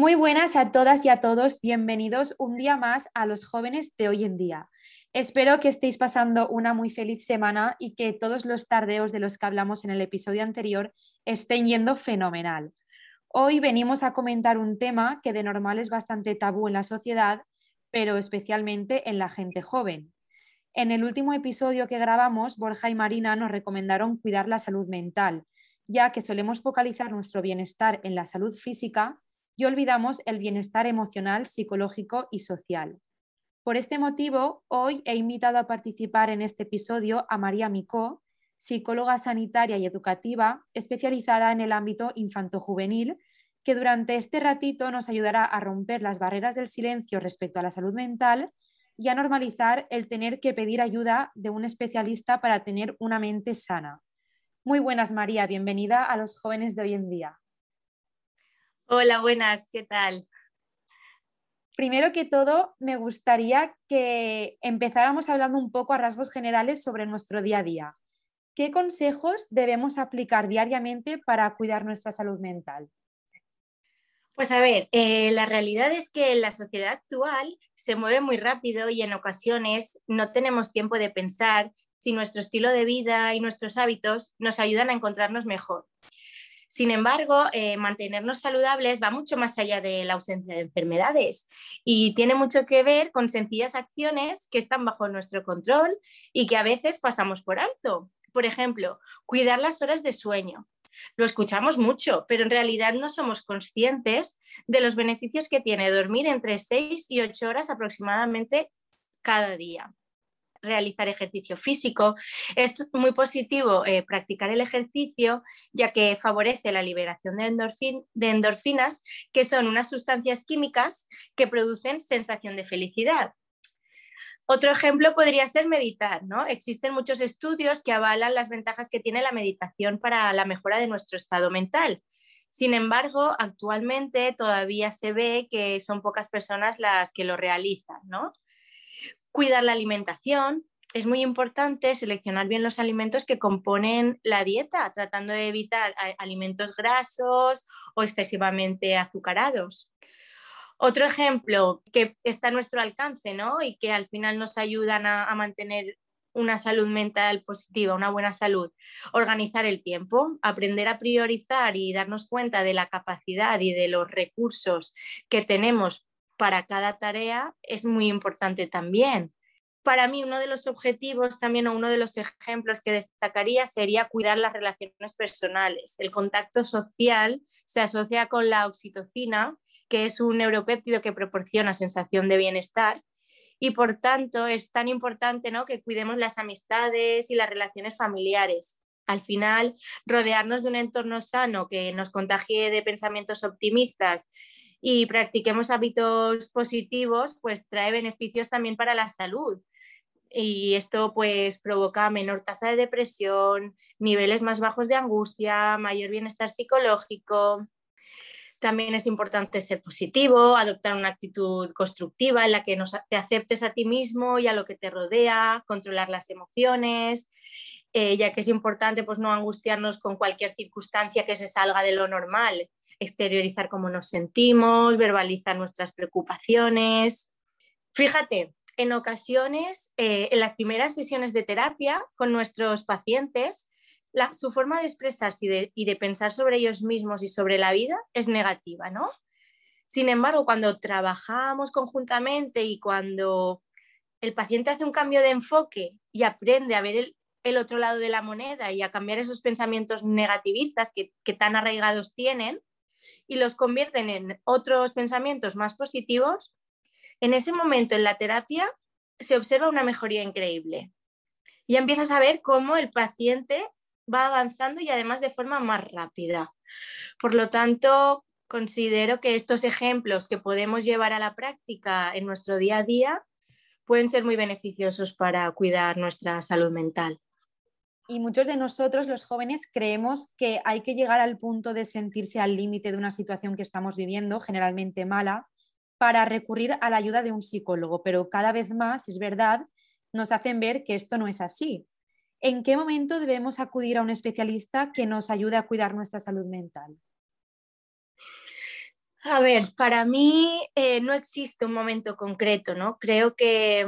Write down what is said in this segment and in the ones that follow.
Muy buenas a todas y a todos, bienvenidos un día más a los jóvenes de hoy en día. Espero que estéis pasando una muy feliz semana y que todos los tardeos de los que hablamos en el episodio anterior estén yendo fenomenal. Hoy venimos a comentar un tema que de normal es bastante tabú en la sociedad, pero especialmente en la gente joven. En el último episodio que grabamos, Borja y Marina nos recomendaron cuidar la salud mental, ya que solemos focalizar nuestro bienestar en la salud física y olvidamos el bienestar emocional, psicológico y social. Por este motivo, hoy he invitado a participar en este episodio a María Micó, psicóloga sanitaria y educativa especializada en el ámbito infanto-juvenil, que durante este ratito nos ayudará a romper las barreras del silencio respecto a la salud mental y a normalizar el tener que pedir ayuda de un especialista para tener una mente sana. Muy buenas, María, bienvenida a los jóvenes de hoy en día. Hola, buenas, ¿qué tal? Primero que todo, me gustaría que empezáramos hablando un poco a rasgos generales sobre nuestro día a día. ¿Qué consejos debemos aplicar diariamente para cuidar nuestra salud mental? Pues a ver, eh, la realidad es que la sociedad actual se mueve muy rápido y en ocasiones no tenemos tiempo de pensar si nuestro estilo de vida y nuestros hábitos nos ayudan a encontrarnos mejor. Sin embargo, eh, mantenernos saludables va mucho más allá de la ausencia de enfermedades y tiene mucho que ver con sencillas acciones que están bajo nuestro control y que a veces pasamos por alto. Por ejemplo, cuidar las horas de sueño. Lo escuchamos mucho, pero en realidad no somos conscientes de los beneficios que tiene dormir entre 6 y 8 horas aproximadamente cada día realizar ejercicio físico. Es muy positivo eh, practicar el ejercicio ya que favorece la liberación de, de endorfinas, que son unas sustancias químicas que producen sensación de felicidad. Otro ejemplo podría ser meditar, ¿no? Existen muchos estudios que avalan las ventajas que tiene la meditación para la mejora de nuestro estado mental. Sin embargo, actualmente todavía se ve que son pocas personas las que lo realizan, ¿no? Cuidar la alimentación. Es muy importante seleccionar bien los alimentos que componen la dieta, tratando de evitar alimentos grasos o excesivamente azucarados. Otro ejemplo que está a nuestro alcance ¿no? y que al final nos ayudan a, mantener una salud mental positiva, una buena salud, organizar el tiempo, aprender a priorizar y darnos cuenta de la capacidad y de los recursos que tenemos para cada tarea es muy importante también. Para mí uno de los objetivos también o uno de los ejemplos que destacaría sería cuidar las relaciones personales. El contacto social se asocia con la oxitocina, que es un neuropéptido que proporciona sensación de bienestar y por tanto es tan importante ¿no? que cuidemos las amistades y las relaciones familiares. Al final, rodearnos de un entorno sano que nos contagie de pensamientos optimistas y practiquemos hábitos positivos, pues trae beneficios también para la salud. Y esto pues provoca menor tasa de depresión, niveles más bajos de angustia, mayor bienestar psicológico. También es importante ser positivo, adoptar una actitud constructiva en la que te aceptes a ti mismo y a lo que te rodea, controlar las emociones, eh, ya que es importante pues, no angustiarnos con cualquier circunstancia que se salga de lo normal exteriorizar cómo nos sentimos, verbalizar nuestras preocupaciones. Fíjate, en ocasiones, eh, en las primeras sesiones de terapia con nuestros pacientes, su forma de expresarse y de, pensar sobre ellos mismos y sobre la vida es negativa, ¿no? Sin embargo, cuando trabajamos conjuntamente y cuando el paciente hace un cambio de enfoque y aprende a ver el, otro lado de la moneda y a cambiar esos pensamientos negativistas que, que tan arraigados tienen, y los convierten en otros pensamientos más positivos, en ese momento en la terapia se observa una mejoría increíble. Y empiezas a ver cómo el paciente va avanzando y además de forma más rápida. Por lo tanto, considero que estos ejemplos que podemos llevar a la práctica en nuestro día a día pueden ser muy beneficiosos para cuidar nuestra salud mental. Y muchos de nosotros, los jóvenes, creemos que hay que llegar al punto de sentirse al límite de una situación que estamos viviendo, generalmente mala, para recurrir a la ayuda de un psicólogo, pero cada vez más, es verdad, nos hacen ver que esto no es así. ¿En qué momento debemos acudir a un especialista que nos ayude a cuidar nuestra salud mental? A ver, para mí eh, no existe un momento concreto, ¿no? Creo que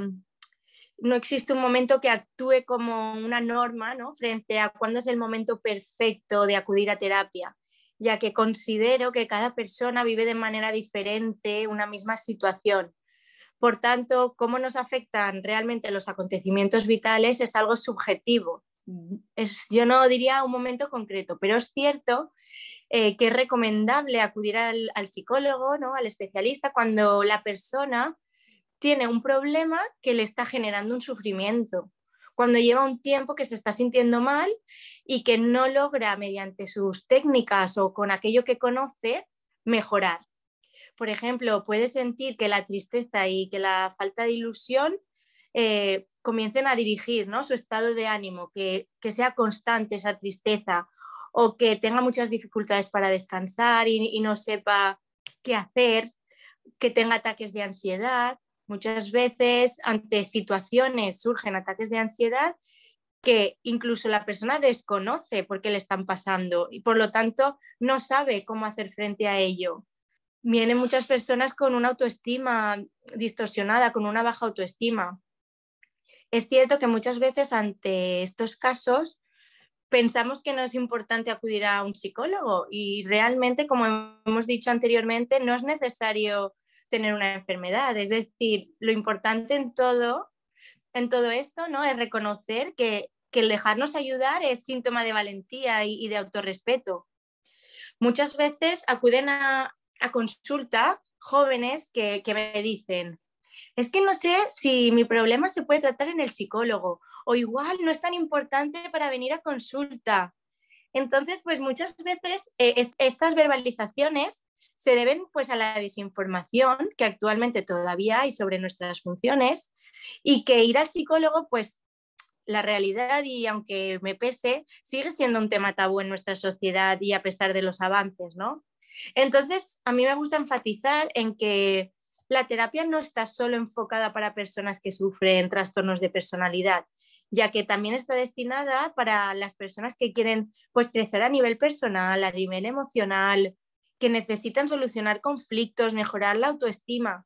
no existe un momento que actúe como una norma, ¿no? Frente a cuándo es el momento perfecto de acudir a terapia, ya que considero que cada persona vive de manera diferente una misma situación. Por tanto, cómo nos afectan realmente los acontecimientos vitales es algo subjetivo. yo no diría un momento concreto, pero es cierto eh, que es recomendable acudir al, psicólogo, ¿no? al especialista, cuando la persona tiene un problema que le está generando un sufrimiento, cuando lleva un tiempo que se está sintiendo mal y que no logra mediante sus técnicas o con aquello que conoce mejorar. Por ejemplo, puede sentir que la tristeza y que la falta de ilusión eh, comiencen a dirigir ¿no? su estado de ánimo, que, que sea constante esa tristeza o que tenga muchas dificultades para descansar y, no sepa qué hacer, que tenga ataques de ansiedad. Muchas veces ante situaciones surgen ataques de ansiedad que incluso la persona desconoce por qué le están pasando y por lo tanto no sabe cómo hacer frente a ello. Vienen muchas personas con una autoestima distorsionada, con una baja autoestima. Es cierto que muchas veces ante estos casos pensamos que no es importante acudir a un psicólogo y realmente, como hemos dicho anteriormente, no es necesario tener una enfermedad. Es decir, lo importante en todo, en todo esto ¿no? es reconocer que, el dejarnos ayudar es síntoma de valentía y, de autorrespeto. Muchas veces acuden a, consulta jóvenes que, que me dicen, es que no sé si mi problema se puede tratar en el psicólogo o igual no es tan importante para venir a consulta. Entonces, pues muchas veces eh, estas verbalizaciones se deben pues a la desinformación que actualmente todavía hay sobre nuestras funciones y que ir al psicólogo pues la realidad y aunque me pese sigue siendo un tema tabú en nuestra sociedad y a pesar de los avances, ¿no? Entonces, a mí me gusta enfatizar en que la terapia no está solo enfocada para personas que sufren trastornos de personalidad, ya que también está destinada para las personas que quieren pues, crecer a nivel personal, a nivel emocional, que necesitan solucionar conflictos, mejorar la autoestima.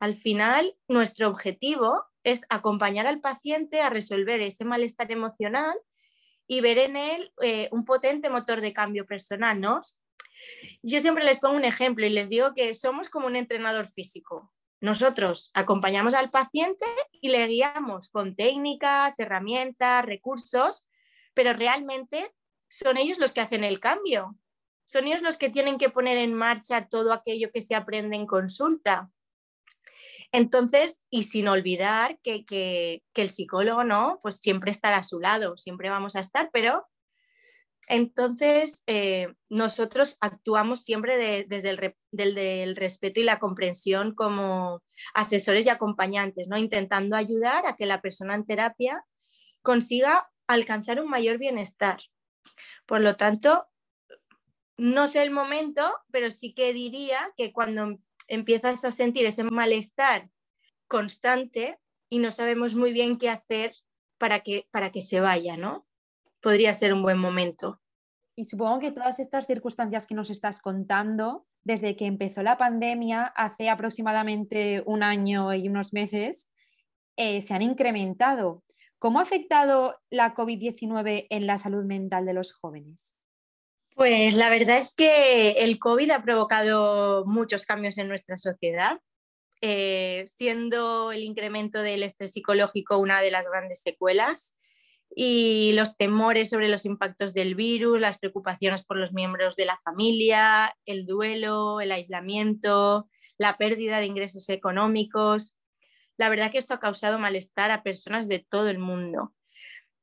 Al final, nuestro objetivo es acompañar al paciente a resolver ese malestar emocional y ver en él eh, un potente motor de cambio personal, ¿no? Yo siempre les pongo un ejemplo y les digo que somos como un entrenador físico. Nosotros acompañamos al paciente y le guiamos con técnicas, herramientas, recursos, pero realmente son ellos los que hacen el cambio. Son ellos los que tienen que poner en marcha todo aquello que se aprende en consulta. Entonces, y sin olvidar que, que, el psicólogo no, pues siempre estará a su lado, siempre vamos a estar, pero entonces, eh, nosotros actuamos siempre desde el, respeto y la comprensión como asesores y acompañantes, ¿no? intentando ayudar a que la persona en terapia consiga alcanzar un mayor bienestar. Por lo tanto, no sé el momento, pero sí que diría que cuando empiezas a sentir ese malestar constante y no sabemos muy bien qué hacer para que, para que se vaya, ¿no? podría ser un buen momento. Y supongo que todas estas circunstancias que nos estás contando, desde que empezó la pandemia, hace aproximadamente un año y unos meses, eh, se han incrementado. ¿Cómo ha afectado la COVID-19 en la salud mental de los jóvenes? Pues la verdad es que el COVID ha provocado muchos cambios en nuestra sociedad, eh, siendo el incremento del estrés psicológico una de las grandes secuelas y los temores sobre los impactos del virus, las preocupaciones por los miembros de la familia, el duelo, el aislamiento, la pérdida de ingresos económicos. La verdad que esto ha causado malestar a personas de todo el mundo.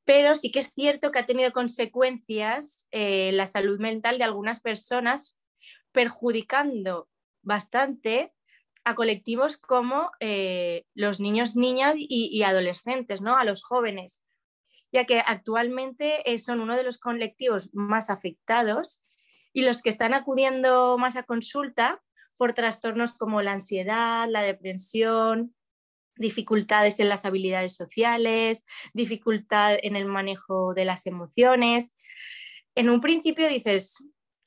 Pero sí que es cierto que ha tenido consecuencias en eh, la salud mental de algunas personas perjudicando bastante a colectivos como eh, los niños, niñas y, adolescentes, ¿no? a los jóvenes, ya que actualmente eh, son uno de los colectivos más afectados y los que están acudiendo más a consulta por trastornos como la ansiedad, la depresión, dificultades en las habilidades sociales, dificultad en el manejo de las emociones. En un principio dices,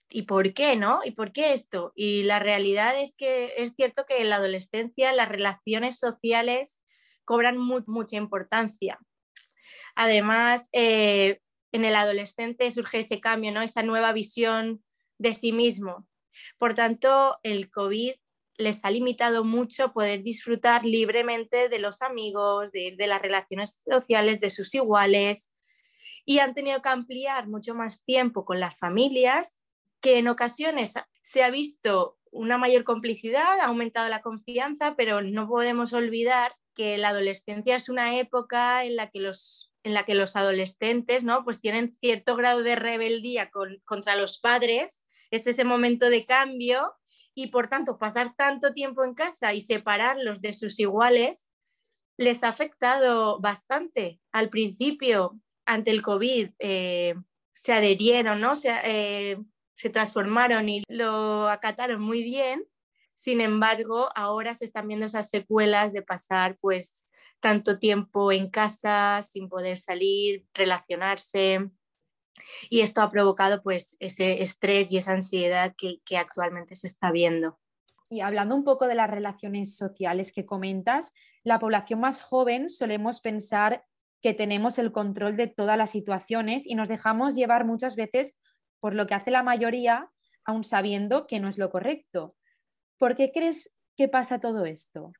¿y por qué no? ¿Y por qué esto? Y la realidad es que es cierto que en la adolescencia las relaciones sociales cobran mucha importancia. Además, eh, en el adolescente surge ese cambio, ¿no? esa nueva visión de sí mismo. Por tanto, el COVID les ha limitado mucho poder disfrutar libremente de los amigos, de, las relaciones sociales, de sus iguales, y han tenido que ampliar mucho más tiempo con las familias que en ocasiones se ha visto una mayor complicidad, ha aumentado la confianza, pero no podemos olvidar que la adolescencia es una época en la que los, en la que los adolescentes ¿no? pues tienen cierto grado de rebeldía contra los padres, es ese momento de cambio y por tanto pasar tanto tiempo en casa y separarlos de sus iguales les ha afectado bastante. Al principio, ante el COVID, eh, se adherieron, ¿no? Se, eh, se transformaron y lo acataron muy bien. Sin embargo, ahora se están viendo esas secuelas de pasar pues tanto tiempo en casa sin poder salir, relacionarse. Y esto ha provocado pues ese estrés y esa ansiedad que, que actualmente se está viendo. Y hablando un poco de las relaciones sociales que comentas, la población más joven solemos pensar que tenemos el control de todas las situaciones y nos dejamos llevar muchas veces por lo que hace la mayoría, aun sabiendo que no es lo correcto. ¿Por qué crees que pasa todo esto?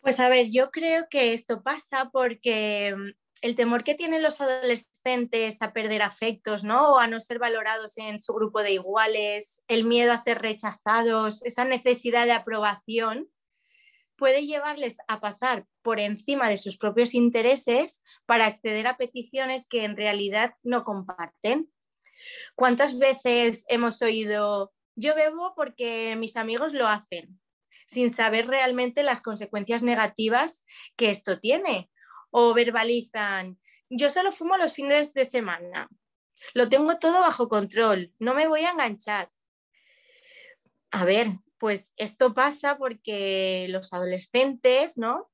Pues a ver, yo creo que esto pasa porque el temor que tienen los adolescentes a perder afectos, ¿no? O a no ser valorados en su grupo de iguales, el miedo a ser rechazados, esa necesidad de aprobación, puede llevarles a pasar por encima de sus propios intereses para acceder a peticiones que en realidad no comparten. ¿Cuántas veces hemos oído, yo bebo porque mis amigos lo hacen, sin saber realmente las consecuencias negativas que esto tiene? O verbalizan, yo solo fumo los fines de semana, lo tengo todo bajo control, no me voy a enganchar. A ver, pues esto pasa porque los adolescentes, ¿no?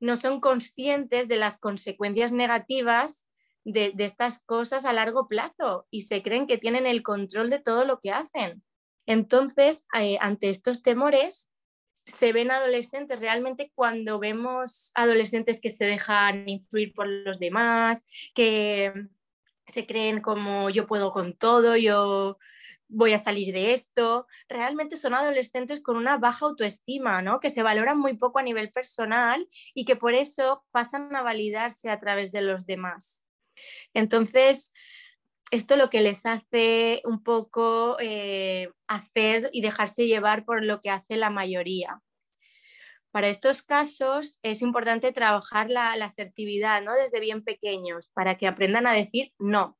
No son conscientes de las consecuencias negativas de, estas cosas a largo plazo y se creen que tienen el control de todo lo que hacen. Entonces, eh, ante estos temores, se ven adolescentes realmente cuando vemos adolescentes que se dejan influir por los demás, que se creen como yo puedo con todo, yo voy a salir de esto. Realmente son adolescentes con una baja autoestima, ¿no? Que se valoran muy poco a nivel personal y que por eso pasan a validarse a través de los demás. Entonces, esto lo que les hace un poco eh, hacer y dejarse llevar por lo que hace la mayoría. Para estos casos es importante trabajar la, asertividad ¿no? desde bien pequeños para que aprendan a decir no,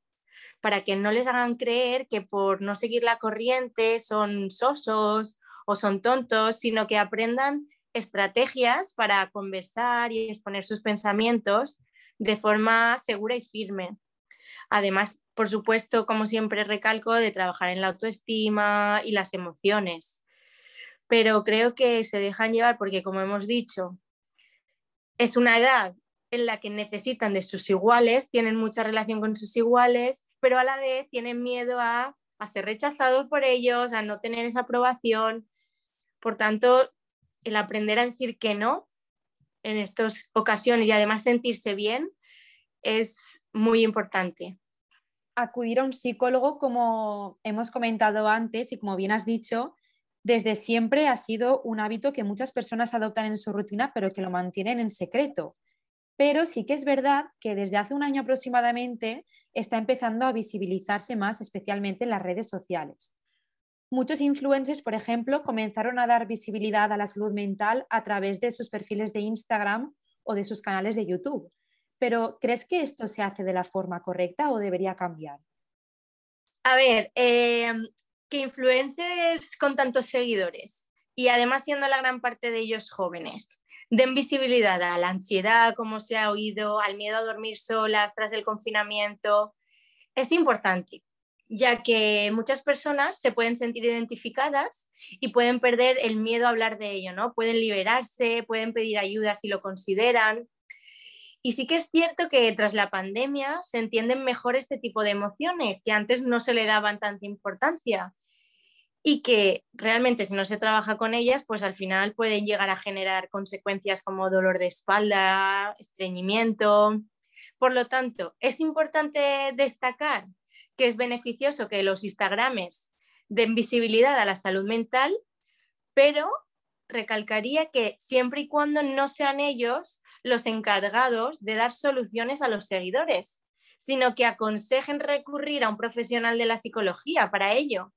para que no les hagan creer que por no seguir la corriente son sosos o son tontos, sino que aprendan estrategias para conversar y exponer sus pensamientos de forma segura y firme. Además, por supuesto, como siempre recalco, de trabajar en la autoestima y las emociones. Pero creo que se dejan llevar porque, como hemos dicho, es una edad en la que necesitan de sus iguales, tienen mucha relación con sus iguales, pero a la vez tienen miedo a, ser rechazados por ellos, a no tener esa aprobación. Por tanto, el aprender a decir que no en estas ocasiones y además sentirse bien es muy importante. Acudir a un psicólogo, como hemos comentado antes y como bien has dicho, desde siempre ha sido un hábito que muchas personas adoptan en su rutina, pero que lo mantienen en secreto. Pero sí que es verdad que desde hace un año aproximadamente está empezando a visibilizarse más, especialmente en las redes sociales. Muchos influencers, por ejemplo, comenzaron a dar visibilidad a la salud mental a través de sus perfiles de Instagram o de sus canales de YouTube. Pero ¿crees que esto se hace de la forma correcta o debería cambiar? A ver, eh, que influencers con tantos seguidores y además siendo la gran parte de ellos jóvenes, den visibilidad a la ansiedad, como se ha oído, al miedo a dormir solas tras el confinamiento, es importante, ya que muchas personas se pueden sentir identificadas y pueden perder el miedo a hablar de ello, ¿no? Pueden liberarse, pueden pedir ayuda si lo consideran. Y sí que es cierto que tras la pandemia se entienden mejor este tipo de emociones que antes no se le daban tanta importancia y que realmente si no se trabaja con ellas, pues al final pueden llegar a generar consecuencias como dolor de espalda, estreñimiento. Por lo tanto, es importante destacar que es beneficioso que los Instagrames den visibilidad a la salud mental, pero recalcaría que siempre y cuando no sean ellos los encargados de dar soluciones a los seguidores, sino que aconsejen recurrir a un profesional de la psicología para ello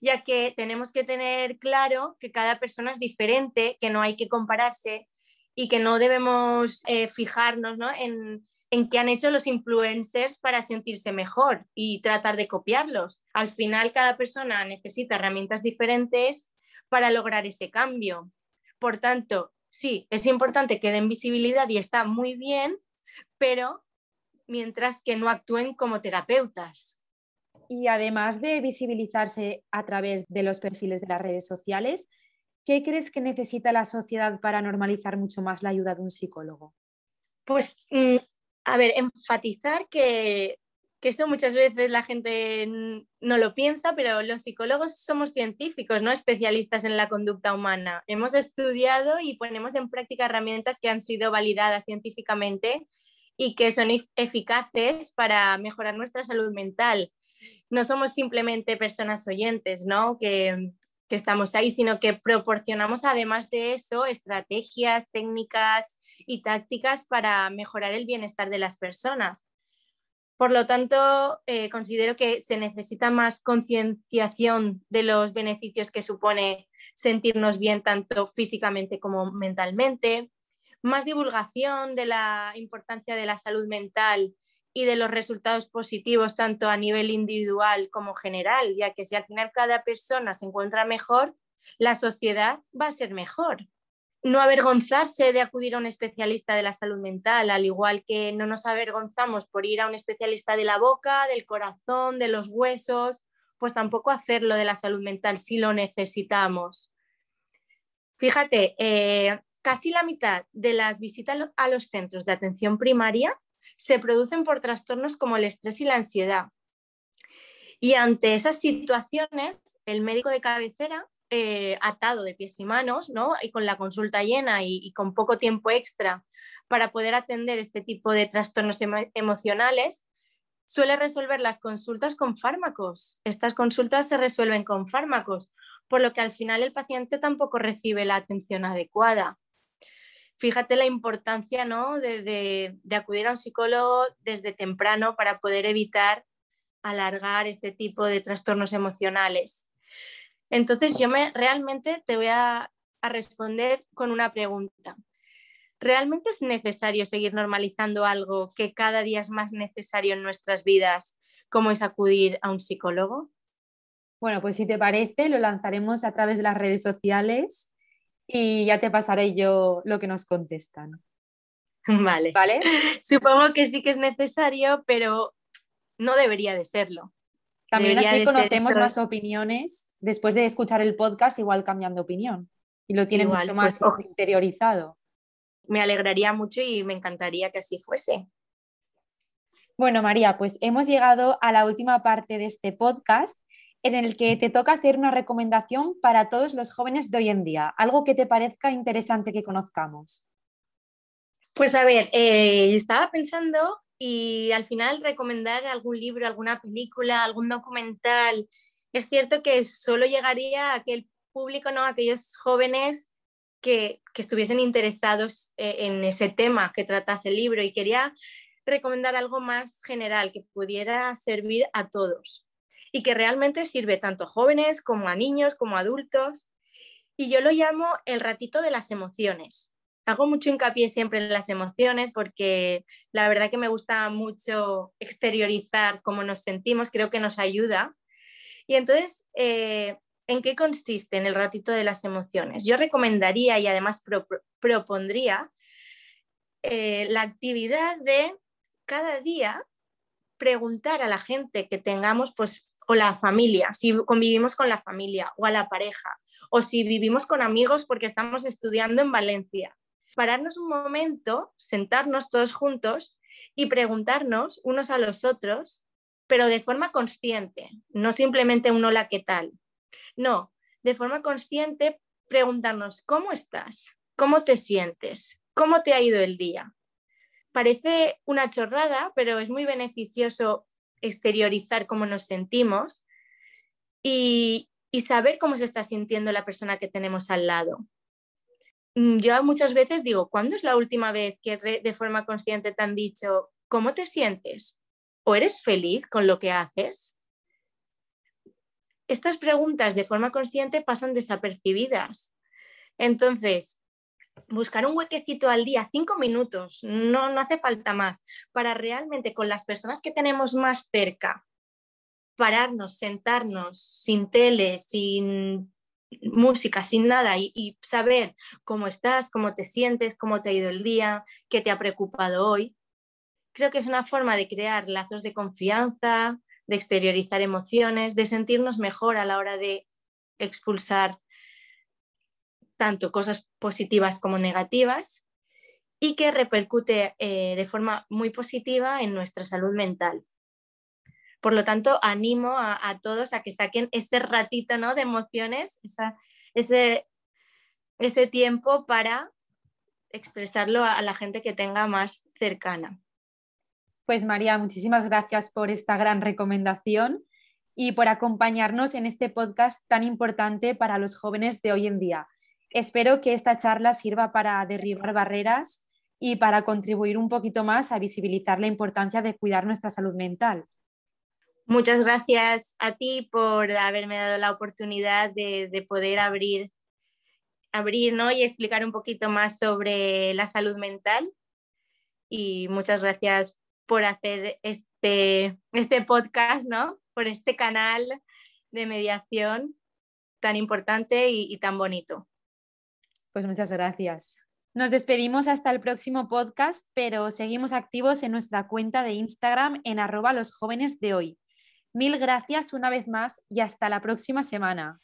ya que tenemos que tener claro que cada persona es diferente, que no hay que compararse y que no debemos eh, fijarnos en, en qué han hecho los influencers para sentirse mejor y tratar de copiarlos. Al final, cada persona necesita herramientas diferentes para lograr ese cambio. Por tanto, sí, es importante que den visibilidad y está muy bien, pero mientras que no actúen como terapeutas. Y además de visibilizarse a través de los perfiles de las redes sociales, ¿qué crees que necesita la sociedad para normalizar mucho más la ayuda de un psicólogo? Pues, mm, a ver, enfatizar que, que eso muchas veces la gente no lo piensa, pero los psicólogos somos científicos, no especialistas en la conducta humana. Hemos estudiado y ponemos en práctica herramientas que han sido validadas científicamente y que son eficaces para mejorar nuestra salud mental no somos simplemente personas oyentes, ¿no? Que, que estamos ahí, sino que proporcionamos además de eso estrategias, técnicas y tácticas para mejorar el bienestar de las personas. Por lo tanto, eh, considero que se necesita más concienciación de los beneficios que supone sentirnos bien tanto físicamente como mentalmente, más divulgación de la importancia de la salud mental y de los resultados positivos tanto a nivel individual como general, ya que si al final cada persona se encuentra mejor, la sociedad va a ser mejor. No avergonzarse de acudir a un especialista de la salud mental, al igual que no nos avergonzamos por ir a un especialista de la boca, del corazón, de los huesos, pues tampoco hacerlo de la salud mental si lo necesitamos. Fíjate, eh, casi la mitad de las visitas a los centros de atención primaria se producen por trastornos como el estrés y la ansiedad. Y ante esas situaciones, el médico de cabecera, eh, atado de pies y manos, ¿no? y con la consulta llena y, con poco tiempo extra para poder atender este tipo de trastornos emocionales, suele resolver las consultas con fármacos. Estas consultas se resuelven con fármacos, por lo que al final el paciente tampoco recibe la atención adecuada fíjate la importancia ¿no? de, acudir a un psicólogo desde temprano para poder evitar alargar este tipo de trastornos emocionales. Entonces, yo me, realmente te voy a, a responder con una pregunta. ¿Realmente es necesario seguir normalizando algo que cada día es más necesario en nuestras vidas, como es acudir a un psicólogo? Bueno, pues si te parece, lo lanzaremos a través de las redes sociales y ya te pasaré yo lo que nos contestan. Vale. ¿Vale? Supongo que sí que es necesario, pero no debería de serlo. También así conocemos más opiniones. Después de escuchar el podcast, igual cambian de opinión. Y lo tienen mucho más pues, interiorizado. Me alegraría mucho y me encantaría que así fuese. Bueno, María, pues hemos llegado a la última parte de este podcast en el que te toca hacer una recomendación para todos los jóvenes de hoy en día, algo que te parezca interesante que conozcamos. Pues a ver, eh, estaba pensando y al final recomendar algún libro, alguna película, algún documental. Es cierto que solo llegaría a aquel público, ¿no? aquellos jóvenes que, que estuviesen interesados eh, en ese tema que tratase el libro y quería recomendar algo más general que pudiera servir a todos y que realmente sirve tanto a jóvenes como a niños, como a adultos. Y yo lo llamo el ratito de las emociones. Hago mucho hincapié siempre en las emociones porque la verdad que me gusta mucho exteriorizar cómo nos sentimos, creo que nos ayuda. Y entonces, eh, ¿en qué consiste en el ratito de las emociones? Yo recomendaría y además propondría eh, la actividad de cada día preguntar a la gente que tengamos, pues, o la familia, si convivimos con la familia o a la pareja, o si vivimos con amigos porque estamos estudiando en Valencia. Pararnos un momento, sentarnos todos juntos y preguntarnos unos a los otros, pero de forma consciente, no simplemente un hola, ¿qué tal? No, de forma consciente preguntarnos, ¿cómo estás? ¿Cómo te sientes? ¿Cómo te ha ido el día? Parece una chorrada, pero es muy beneficioso exteriorizar cómo nos sentimos y, saber cómo se está sintiendo la persona que tenemos al lado. Mm, yo muchas veces digo, ¿cuándo es la última vez que de forma consciente te han dicho, ¿cómo te sientes? ¿O eres feliz con lo que haces? Estas preguntas de forma consciente pasan desapercibidas. Entonces, buscar un huequecito al día, cinco minutos, no, no hace falta más, para realmente con las personas que tenemos más cerca, pararnos, sentarnos sin tele, sin música, sin nada y, saber cómo estás, cómo te sientes, cómo te ha ido el día, qué te ha preocupado hoy. Creo que es una forma de crear lazos de confianza, de exteriorizar emociones, de sentirnos mejor a la hora de expulsar tanto cosas positivas como negativas y que repercute eh, de forma muy positiva en nuestra salud mental. Por lo tanto, animo a, todos a que saquen ese ratito ¿no? de emociones, ese, ese tiempo para expresarlo a la gente que tenga más cercana. Pues María, muchísimas gracias por esta gran recomendación y por acompañarnos en este podcast tan importante para los jóvenes de hoy en día. Espero que esta charla sirva para derribar barreras y para contribuir un poquito más a visibilizar la importancia de cuidar nuestra salud mental. Muchas gracias a ti por haberme dado la oportunidad de, poder abrir, abrir y explicar un poquito más sobre la salud mental. Y muchas gracias por hacer este, este podcast, ¿no? por este canal de mediación tan importante y tan bonito. Pues muchas gracias. Nos despedimos hasta el próximo podcast, pero seguimos activos en nuestra cuenta de Instagram en arroba los jóvenes de hoy. Mil gracias una vez más y hasta la próxima semana.